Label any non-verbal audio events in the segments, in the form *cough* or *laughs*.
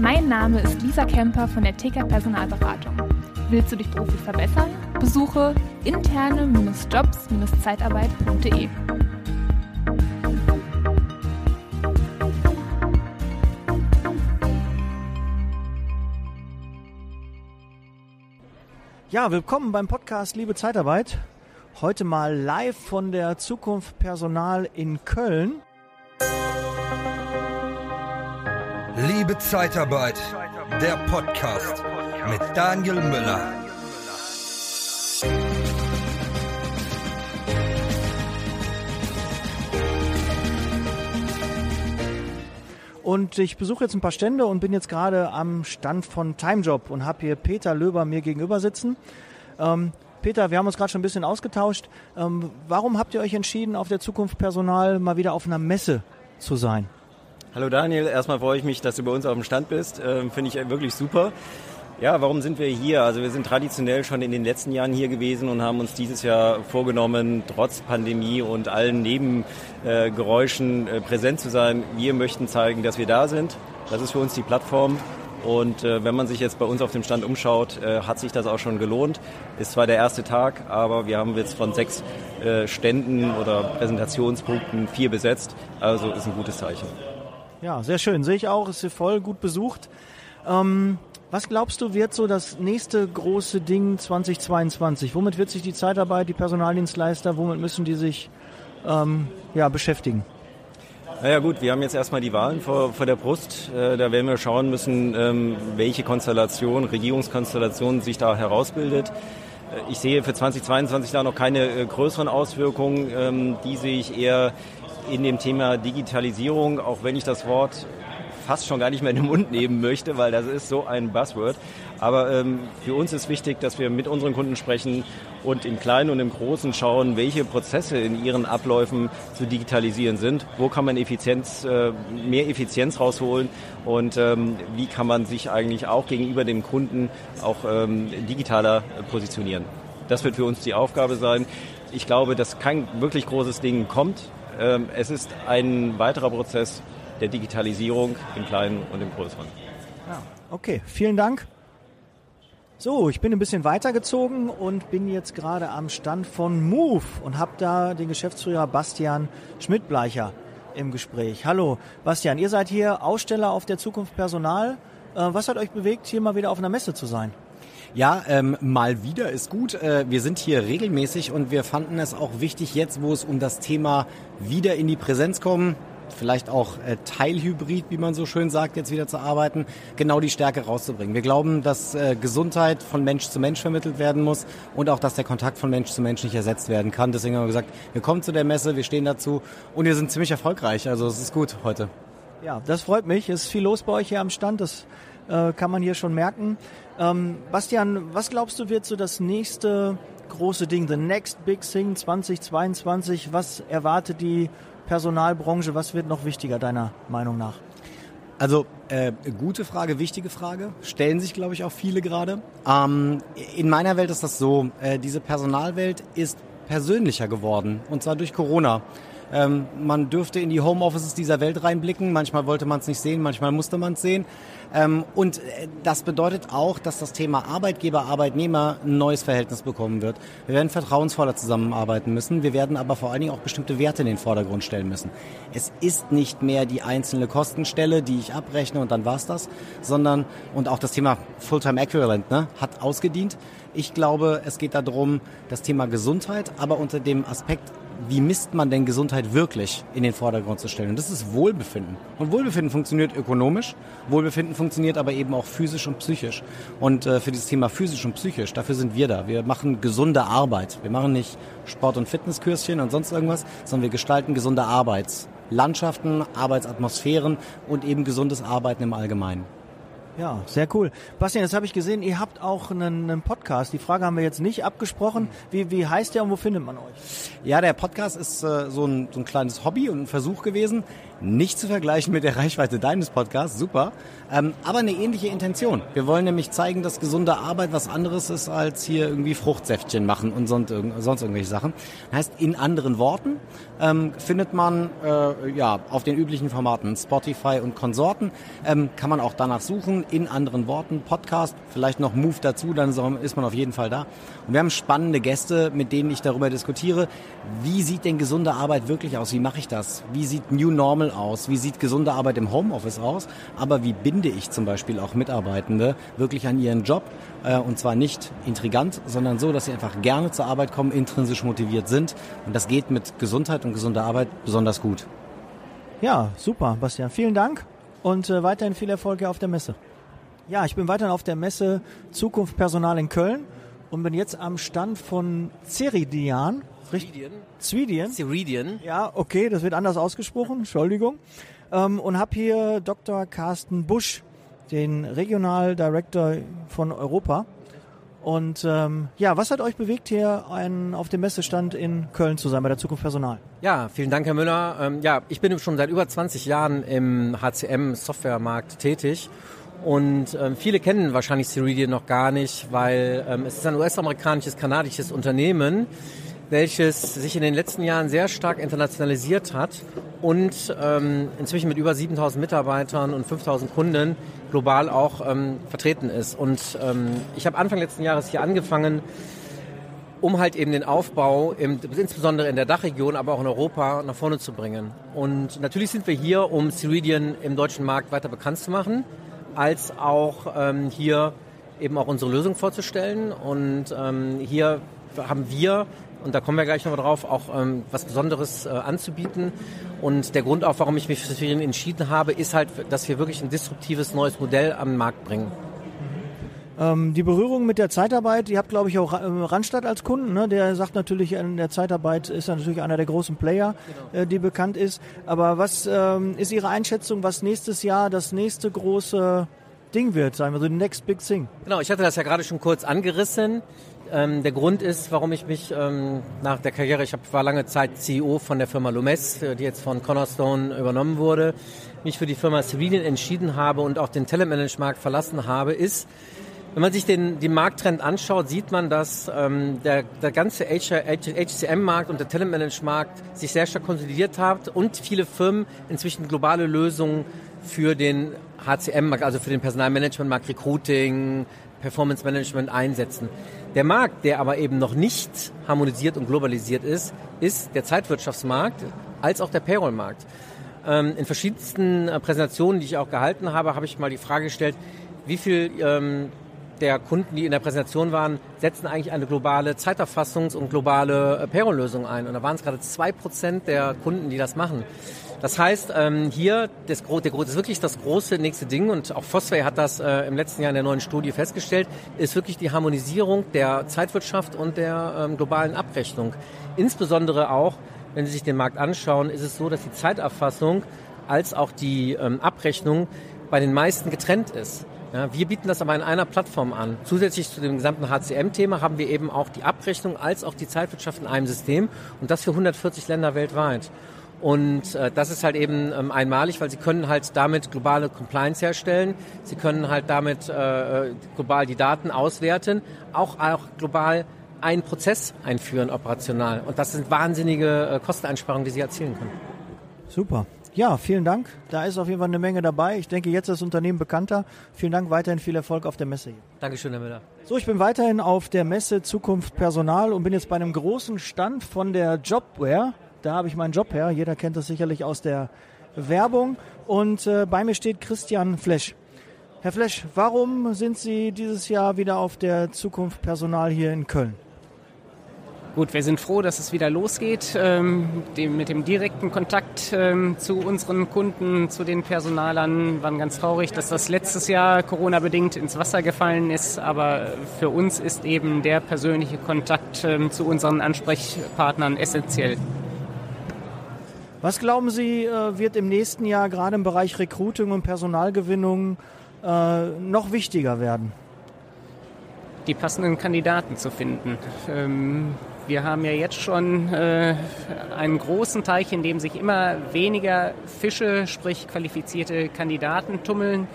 Mein Name ist Lisa Kemper von der TK Personalberatung. Willst du dich beruflich verbessern? Besuche interne-jobs-zeitarbeit.de. Ja, willkommen beim Podcast Liebe Zeitarbeit. Heute mal live von der Zukunft Personal in Köln. Liebe Zeitarbeit, der Podcast mit Daniel Müller. Und ich besuche jetzt ein paar Stände und bin jetzt gerade am Stand von Timejob und habe hier Peter Löber mir gegenüber sitzen. Ähm, Peter, wir haben uns gerade schon ein bisschen ausgetauscht. Ähm, warum habt ihr euch entschieden, auf der Zukunft Personal mal wieder auf einer Messe zu sein? Hallo Daniel, erstmal freue ich mich, dass du bei uns auf dem Stand bist. Ähm, Finde ich wirklich super. Ja, warum sind wir hier? Also wir sind traditionell schon in den letzten Jahren hier gewesen und haben uns dieses Jahr vorgenommen, trotz Pandemie und allen Nebengeräuschen äh, präsent zu sein. Wir möchten zeigen, dass wir da sind. Das ist für uns die Plattform. Und äh, wenn man sich jetzt bei uns auf dem Stand umschaut, äh, hat sich das auch schon gelohnt. Ist zwar der erste Tag, aber wir haben jetzt von sechs äh, Ständen oder Präsentationspunkten vier besetzt. Also ist ein gutes Zeichen. Ja, sehr schön. Sehe ich auch, ist hier voll gut besucht. Ähm, was glaubst du, wird so das nächste große Ding 2022? Womit wird sich die Zeitarbeit, die Personaldienstleister, womit müssen die sich ähm, ja, beschäftigen? Naja gut, wir haben jetzt erstmal die Wahlen vor, vor der Brust. Äh, da werden wir schauen müssen, ähm, welche Konstellation, Regierungskonstellation sich da herausbildet. Äh, ich sehe für 2022 da noch keine äh, größeren Auswirkungen. Ähm, die sehe ich eher in dem Thema Digitalisierung, auch wenn ich das Wort fast schon gar nicht mehr in den Mund nehmen möchte, weil das ist so ein Buzzword. Aber ähm, für uns ist wichtig, dass wir mit unseren Kunden sprechen und im Kleinen und im Großen schauen, welche Prozesse in ihren Abläufen zu digitalisieren sind. Wo kann man Effizienz, äh, mehr Effizienz rausholen und ähm, wie kann man sich eigentlich auch gegenüber dem Kunden auch ähm, digitaler positionieren. Das wird für uns die Aufgabe sein. Ich glaube, dass kein wirklich großes Ding kommt. Ähm, es ist ein weiterer Prozess der Digitalisierung im Kleinen und im Größeren. Ja, okay, vielen Dank. So, ich bin ein bisschen weitergezogen und bin jetzt gerade am Stand von Move und habe da den Geschäftsführer Bastian Schmidtbleicher im Gespräch. Hallo, Bastian, ihr seid hier Aussteller auf der Zukunft Personal. Äh, was hat euch bewegt, hier mal wieder auf einer Messe zu sein? Ja, ähm, mal wieder ist gut. Äh, wir sind hier regelmäßig und wir fanden es auch wichtig, jetzt wo es um das Thema wieder in die Präsenz kommen, vielleicht auch äh, Teilhybrid, wie man so schön sagt, jetzt wieder zu arbeiten, genau die Stärke rauszubringen. Wir glauben, dass äh, Gesundheit von Mensch zu Mensch vermittelt werden muss und auch, dass der Kontakt von Mensch zu Mensch nicht ersetzt werden kann. Deswegen haben wir gesagt, wir kommen zu der Messe, wir stehen dazu und wir sind ziemlich erfolgreich. Also es ist gut heute. Ja, das freut mich. Es ist viel los bei euch hier am Stand. Das äh, kann man hier schon merken. Ähm, Bastian, was glaubst du wird so das nächste große Ding, the next big thing 2022? Was erwartet die Personalbranche? Was wird noch wichtiger deiner Meinung nach? Also äh, gute Frage, wichtige Frage. Stellen sich, glaube ich, auch viele gerade. Ähm, in meiner Welt ist das so, äh, diese Personalwelt ist persönlicher geworden und zwar durch Corona. Ähm, man dürfte in die Homeoffices dieser Welt reinblicken. Manchmal wollte man es nicht sehen, manchmal musste man es sehen. Ähm, und äh, das bedeutet auch, dass das Thema Arbeitgeber, Arbeitnehmer ein neues Verhältnis bekommen wird. Wir werden vertrauensvoller zusammenarbeiten müssen. Wir werden aber vor allen Dingen auch bestimmte Werte in den Vordergrund stellen müssen. Es ist nicht mehr die einzelne Kostenstelle, die ich abrechne und dann war's das, sondern, und auch das Thema Fulltime Equivalent ne, hat ausgedient. Ich glaube, es geht darum, das Thema Gesundheit, aber unter dem Aspekt wie misst man denn Gesundheit wirklich in den Vordergrund zu stellen? Und das ist Wohlbefinden. Und Wohlbefinden funktioniert ökonomisch, Wohlbefinden funktioniert aber eben auch physisch und psychisch. Und äh, für dieses Thema physisch und psychisch, dafür sind wir da. Wir machen gesunde Arbeit. Wir machen nicht Sport- und Fitnesskürschen und sonst irgendwas, sondern wir gestalten gesunde Arbeitslandschaften, Arbeitsatmosphären und eben gesundes Arbeiten im Allgemeinen. Ja, sehr cool. Bastian, jetzt habe ich gesehen, ihr habt auch einen, einen, Podcast. Die Frage haben wir jetzt nicht abgesprochen. Wie, wie heißt der und wo findet man euch? Ja, der Podcast ist äh, so, ein, so ein kleines Hobby und ein Versuch gewesen. Nicht zu vergleichen mit der Reichweite deines Podcasts, super. Ähm, aber eine ähnliche Intention. Wir wollen nämlich zeigen, dass gesunde Arbeit was anderes ist, als hier irgendwie Fruchtsäftchen machen und sonst, sonst irgendwelche Sachen. Heißt, in anderen Worten ähm, findet man äh, ja auf den üblichen Formaten Spotify und Konsorten, ähm, kann man auch danach suchen, in anderen Worten, Podcast, vielleicht noch Move dazu, dann ist man auf jeden Fall da. Und wir haben spannende Gäste, mit denen ich darüber diskutiere, wie sieht denn gesunde Arbeit wirklich aus? Wie mache ich das? Wie sieht New Normal aus? Wie sieht gesunde Arbeit im Homeoffice aus? Aber wie bin binde ich zum Beispiel auch Mitarbeitende wirklich an ihren Job äh, und zwar nicht intrigant, sondern so, dass sie einfach gerne zur Arbeit kommen, intrinsisch motiviert sind und das geht mit Gesundheit und gesunder Arbeit besonders gut. Ja, super, Bastian. Vielen Dank und äh, weiterhin viel Erfolg auf der Messe. Ja, ich bin weiterhin auf der Messe Zukunft Personal in Köln und bin jetzt am Stand von Ceridian. Ceridian. Ceridian. Ceridian. Ja, okay, das wird anders ausgesprochen. Entschuldigung ähm, und habe hier Dr. Carsten Busch, den Regional Director von Europa. Und ähm, ja, was hat euch bewegt, hier ein, auf dem Messestand in Köln zu sein bei der Zukunft Personal? Ja, vielen Dank, Herr Müller. Ähm, ja, ich bin schon seit über 20 Jahren im HCM-Softwaremarkt tätig. Und ähm, viele kennen wahrscheinlich Ceridian noch gar nicht, weil ähm, es ist ein US-amerikanisches, kanadisches Unternehmen, welches sich in den letzten Jahren sehr stark internationalisiert hat und ähm, inzwischen mit über 7000 Mitarbeitern und 5000 Kunden global auch ähm, vertreten ist. Und ähm, ich habe Anfang letzten Jahres hier angefangen, um halt eben den Aufbau, im, insbesondere in der Dachregion, aber auch in Europa, nach vorne zu bringen. Und natürlich sind wir hier, um Ceridian im deutschen Markt weiter bekannt zu machen, als auch ähm, hier eben auch unsere Lösung vorzustellen. Und ähm, hier haben wir und da kommen wir gleich nochmal drauf, auch ähm, was Besonderes äh, anzubieten. Und der Grund auch, warum ich mich für Syrien entschieden habe, ist halt, dass wir wirklich ein disruptives neues Modell am Markt bringen. Ähm, die Berührung mit der Zeitarbeit, ihr habt glaube ich auch Randstadt als Kunden, ne? der sagt natürlich, in der Zeitarbeit ist er natürlich einer der großen Player, genau. äh, die bekannt ist. Aber was ähm, ist Ihre Einschätzung, was nächstes Jahr das nächste große Ding wird, sagen wir so, the next big thing? Genau, ich hatte das ja gerade schon kurz angerissen. Ähm, der Grund ist, warum ich mich ähm, nach der Karriere, ich hab, war lange Zeit CEO von der Firma Lumes, äh, die jetzt von Cornerstone übernommen wurde, mich für die Firma Civilian entschieden habe und auch den Telemanage-Markt verlassen habe, ist, wenn man sich den, den Markttrend anschaut, sieht man, dass ähm, der, der ganze HCM-Markt und der Telemanage-Markt sich sehr stark konsolidiert hat und viele Firmen inzwischen globale Lösungen für den HCM-Markt, also für den Personalmanagement-Markt, Recruiting, Performance Management einsetzen. Der Markt, der aber eben noch nicht harmonisiert und globalisiert ist, ist der Zeitwirtschaftsmarkt als auch der Payroll-Markt. Ähm, in verschiedensten äh, Präsentationen, die ich auch gehalten habe, habe ich mal die Frage gestellt, wie viel ähm, der Kunden, die in der Präsentation waren, setzen eigentlich eine globale Zeiterfassungs- und globale äh, Payroll-Lösung ein. Und da waren es gerade zwei Prozent der Kunden, die das machen. Das heißt, ähm, hier, das, der, das ist wirklich das große nächste Ding und auch Fosway hat das äh, im letzten Jahr in der neuen Studie festgestellt, ist wirklich die Harmonisierung der Zeitwirtschaft und der ähm, globalen Abrechnung. Insbesondere auch, wenn Sie sich den Markt anschauen, ist es so, dass die Zeiterfassung als auch die ähm, Abrechnung bei den meisten getrennt ist. Ja, wir bieten das aber in einer Plattform an. Zusätzlich zu dem gesamten HCM-Thema haben wir eben auch die Abrechnung als auch die Zeitwirtschaft in einem System und das für 140 Länder weltweit. Und äh, das ist halt eben ähm, einmalig, weil sie können halt damit globale Compliance herstellen. Sie können halt damit äh, äh, global die Daten auswerten, auch, auch global einen Prozess einführen operational. Und das sind wahnsinnige äh, Kosteneinsparungen, die sie erzielen können. Super. Ja, vielen Dank. Da ist auf jeden Fall eine Menge dabei. Ich denke, jetzt ist das Unternehmen bekannter. Vielen Dank, weiterhin viel Erfolg auf der Messe hier. Dankeschön, Herr Müller. So, ich bin weiterhin auf der Messe Zukunft Personal und bin jetzt bei einem großen Stand von der Jobware. Da habe ich meinen Job her. Jeder kennt das sicherlich aus der Werbung. Und äh, bei mir steht Christian Flesch. Herr Flesch, warum sind Sie dieses Jahr wieder auf der Zukunft Personal hier in Köln? Gut, wir sind froh, dass es wieder losgeht ähm, dem, mit dem direkten Kontakt ähm, zu unseren Kunden, zu den Personalern. Waren ganz traurig, dass das letztes Jahr Corona-bedingt ins Wasser gefallen ist. Aber für uns ist eben der persönliche Kontakt ähm, zu unseren Ansprechpartnern essentiell. Was glauben Sie, äh, wird im nächsten Jahr gerade im Bereich Recruiting und Personalgewinnung äh, noch wichtiger werden? Die passenden Kandidaten zu finden. Ähm, Wir haben ja jetzt schon äh, einen großen Teich, in dem sich immer weniger Fische, sprich qualifizierte Kandidaten tummeln.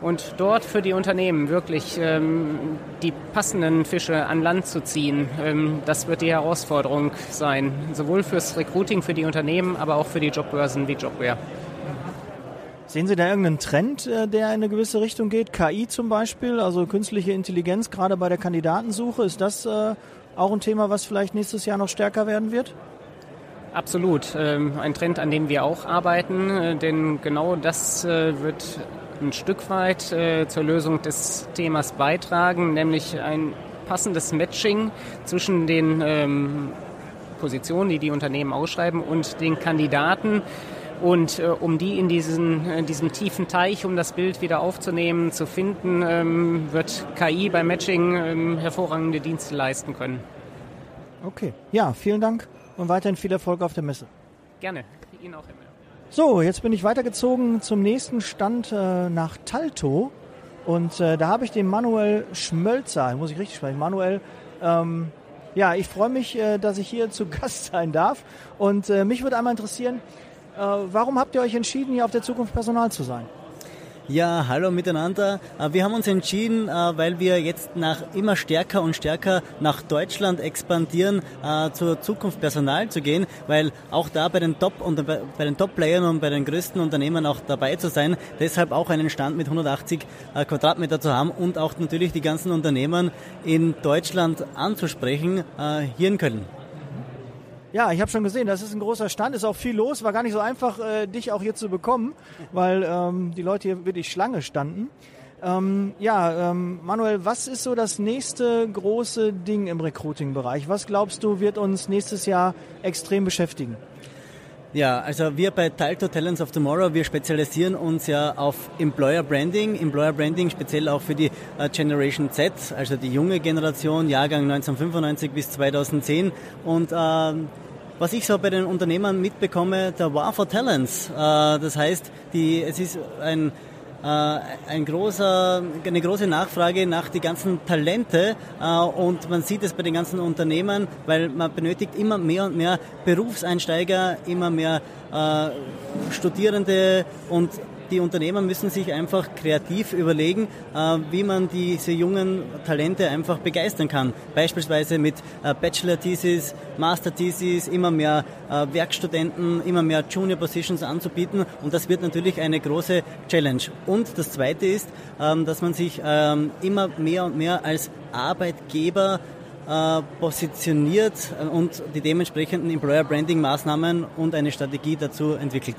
Und dort für die Unternehmen wirklich ähm, die passenden Fische an Land zu ziehen, ähm, das wird die Herausforderung sein. Sowohl fürs Recruiting für die Unternehmen, aber auch für die Jobbörsen wie Jobware. Sehen Sie da irgendeinen Trend, äh, der in eine gewisse Richtung geht? KI zum Beispiel, also künstliche Intelligenz, gerade bei der Kandidatensuche, ist das äh, auch ein Thema, was vielleicht nächstes Jahr noch stärker werden wird? Absolut. Ähm, ein Trend, an dem wir auch arbeiten, äh, denn genau das wird ein Stück weit zur Lösung des Themas beitragen, nämlich ein passendes Matching zwischen den ähm, Positionen, die die Unternehmen ausschreiben, und den Kandidaten. Und äh, um die in diesen, in diesem tiefen Teich, um das Bild wieder aufzunehmen, zu finden, ähm, wird KI beim Matching ähm, hervorragende Dienste leisten können. Okay, ja, vielen Dank und weiterhin viel Erfolg auf der Messe. Gerne, Ihnen auch, Müller. So, jetzt bin ich weitergezogen zum nächsten Stand äh, nach Talto. Und äh, da habe ich den Manuel Schmölzer, muss ich richtig sprechen, Manuel. Ähm, ja, ich freue mich, äh, dass ich hier zu *laughs* Gast sein darf. Und äh, mich würde einmal interessieren, äh, warum habt ihr euch entschieden, hier auf der Zukunft Personal zu sein? Ja, hallo miteinander. Äh, wir haben uns entschieden, äh, weil wir jetzt nach immer stärker und stärker nach Deutschland expandieren, zur Zukunft Personal zu gehen, weil auch da bei den Top und bei den Top-Playern und bei den größten Unternehmen auch dabei zu sein, deshalb auch einen Stand mit 180 Quadratmeter zu haben und auch natürlich die ganzen Unternehmen in Deutschland anzusprechen, hier in Köln. Ja, ich habe schon gesehen, das ist ein großer Stand, ist auch viel los, war gar nicht so einfach, äh, dich auch hier zu bekommen, weil ähm, die Leute hier wirklich Schlange standen. Ähm, ja, ähm, Manuel, was ist so das nächste große Ding im Recruiting-Bereich? Was glaubst du, wird uns nächstes Jahr extrem beschäftigen? Ja, also wir bei Talto Talents of Tomorrow, wir spezialisieren uns ja auf Employer Branding. Employer Branding speziell auch für die uh, Generation Z, also die junge Generation, Jahrgang 1995 bis 2010. Und ähm, was ich so bei den Unternehmern mitbekomme, der War for Talents. Äh, das heißt, die, es ist ein äh, ein großer, eine große Nachfrage nach die ganzen Talente äh, und man sieht es bei den ganzen Unternehmen, weil man benötigt immer mehr und mehr Berufseinsteiger, immer mehr äh, Studierende und die Unternehmer müssen sich einfach kreativ überlegen, äh, wie man diese jungen Talente einfach begeistern kann. Beispielsweise mit äh, Bachelor-Thesis, Master-Thesis, immer mehr äh, Werkstudenten, immer mehr Junior-Positions anzubieten und das wird natürlich eine große Challenge. Und das Zweite ist, ähm, dass man sich ähm, immer mehr und mehr als Arbeitgeber positioniert und die dementsprechenden Employer Branding Maßnahmen und eine Strategie dazu entwickelt.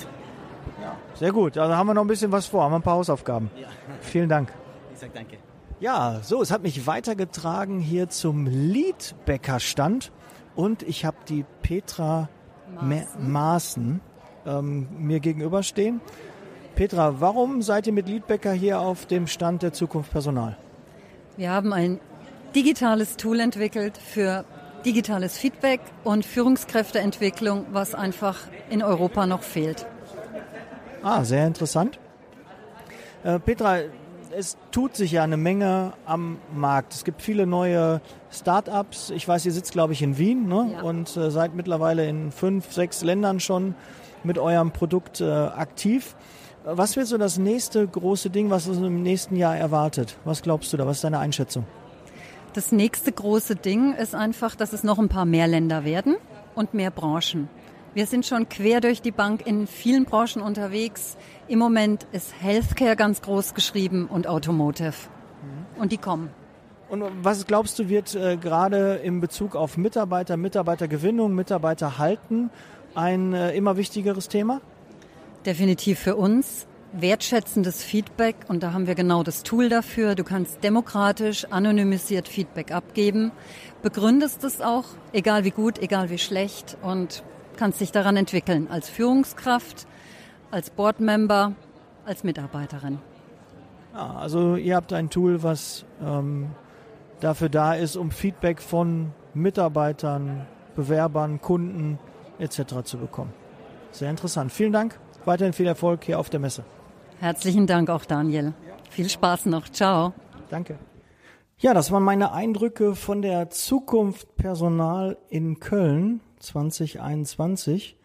Sehr gut. Also haben wir noch ein bisschen was vor, haben wir ein paar Hausaufgaben. Ja. Vielen Dank. Ich sag danke. Ja, so, es hat mich weitergetragen hier zum Liedbäcker-Stand und ich habe die Petra Maaßen, Maaßen ähm, mir gegenüberstehen. Petra, warum seid ihr mit Liedbäcker hier auf dem Stand der Zukunft Personal? Wir haben ein digitales Tool entwickelt für digitales Feedback und Führungskräfteentwicklung, was einfach in Europa noch fehlt. Ah, sehr interessant. Äh, Petra, es tut sich ja eine Menge am Markt. Es gibt viele neue Start-ups. Ich weiß, ihr sitzt, glaube ich, in Wien ne? Ja. und äh, seid mittlerweile in fünf, sechs Ländern schon mit eurem Produkt äh, aktiv. Was wird so das nächste große Ding, was uns im nächsten Jahr erwartet? Was glaubst du da? Was ist deine Einschätzung? Das nächste große Ding ist einfach, dass es noch ein paar mehr Länder werden und mehr Branchen. Wir sind schon quer durch die Bank in vielen Branchen unterwegs. Im Moment ist Healthcare ganz groß geschrieben und Automotive. Und die kommen. Und was glaubst du, wird äh, gerade in Bezug auf Mitarbeiter, Mitarbeitergewinnung, Mitarbeiterhalten ein äh, immer wichtigeres Thema? Definitiv für uns. Wertschätzendes Feedback und da haben wir genau das Tool dafür. Du kannst demokratisch, anonymisiert Feedback abgeben, begründest es auch, egal wie gut, egal wie schlecht und kannst dich daran entwickeln, als Führungskraft, als Boardmember, als Mitarbeiterin. Ja, also ihr habt ein Tool, was ähm, dafür da ist, um Feedback von Mitarbeitern, Bewerbern, Kunden etc. zu bekommen. Sehr interessant. Vielen Dank. Weiterhin viel Erfolg hier auf der Messe. Herzlichen Dank auch, Daniel. Viel Spaß noch. Ciao. Danke. Ja, das waren meine Eindrücke von der Zukunft Personal in Köln 2021.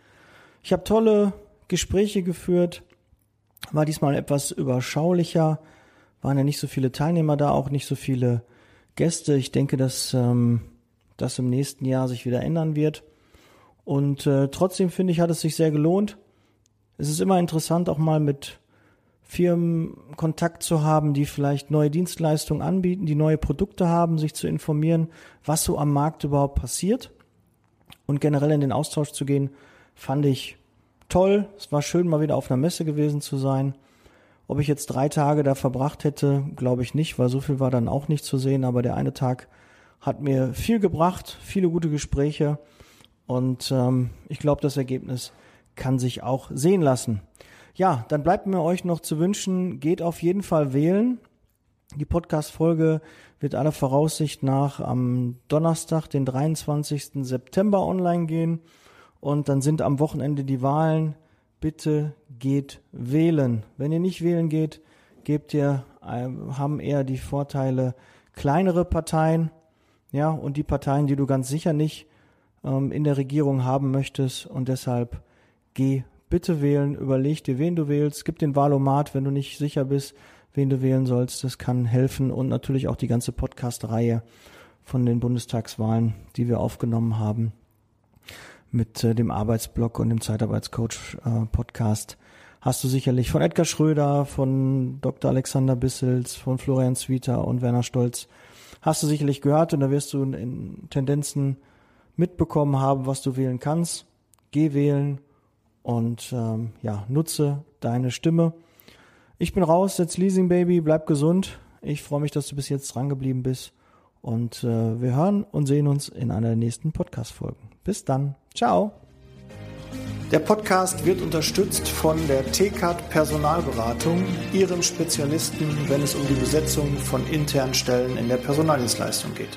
Ich habe tolle Gespräche geführt, war diesmal etwas überschaulicher, waren ja nicht so viele Teilnehmer da, auch nicht so viele Gäste. Ich denke, dass ähm, das im nächsten Jahr sich wieder ändern wird. Und äh, trotzdem finde ich, hat es sich sehr gelohnt. Es ist immer interessant, auch mal mit Firmen Kontakt zu haben, die vielleicht neue Dienstleistungen anbieten, die neue Produkte haben, sich zu informieren, was so am Markt überhaupt passiert und generell in den Austausch zu gehen, fand ich toll. Es war schön, mal wieder auf einer Messe gewesen zu sein. Ob ich jetzt drei Tage da verbracht hätte, glaube ich nicht, weil so viel war dann auch nicht zu sehen. Aber der eine Tag hat mir viel gebracht, viele gute Gespräche und ähm, ich glaube, das Ergebnis kann sich auch sehen lassen. Ja, dann bleibt mir euch noch zu wünschen, geht auf jeden Fall wählen. Die Podcast-Folge wird aller Voraussicht nach am Donnerstag, den 23. September online gehen. Und dann sind am Wochenende die Wahlen. Bitte geht wählen. Wenn ihr nicht wählen geht, gebt ihr, äh, haben eher die Vorteile kleinere Parteien. Ja, und die Parteien, die du ganz sicher nicht ähm, in der Regierung haben möchtest. Und deshalb geh bitte wählen. Überleg dir, wen du wählst. Gib den Wahlomat, wenn du nicht sicher bist, wen du wählen sollst. Das kann helfen. Und natürlich auch die ganze Podcast-Reihe von den Bundestagswahlen, die wir aufgenommen haben mit äh, dem Arbeitsblock und dem Zeitarbeitscoach äh, Podcast hast du sicherlich von Edgar Schröder, von Dr. Alexander Bissels, von Florian Zwieter und Werner Stolz hast du sicherlich gehört und da wirst du in Tendenzen mitbekommen haben, was du wählen kannst. Geh wählen und ähm, ja, nutze deine Stimme. Ich bin raus, jetzt Leasing Baby, bleib gesund. Ich freue mich, dass du bis jetzt dran geblieben bist und äh, wir hören und sehen uns in einer der nächsten Podcast-Folgen. Bis dann. Ciao. Der Podcast wird unterstützt von der TCAT Personalberatung, ihrem Spezialisten, wenn es um die Besetzung von internen Stellen in der Personaldienstleistung geht.